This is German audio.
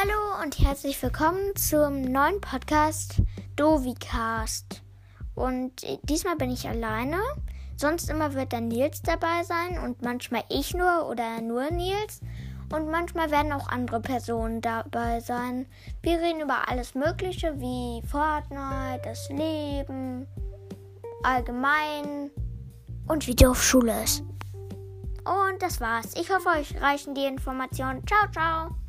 Hallo und herzlich willkommen zum neuen Podcast Dovicast. Und äh, diesmal bin ich alleine. Sonst immer wird dann Nils dabei sein und manchmal ich nur oder nur Nils. Und manchmal werden auch andere Personen dabei sein. Wir reden über alles Mögliche wie Fortnite, das Leben, allgemein und wie doof Schule ist. Und das war's. Ich hoffe, euch reichen die Informationen. Ciao, ciao.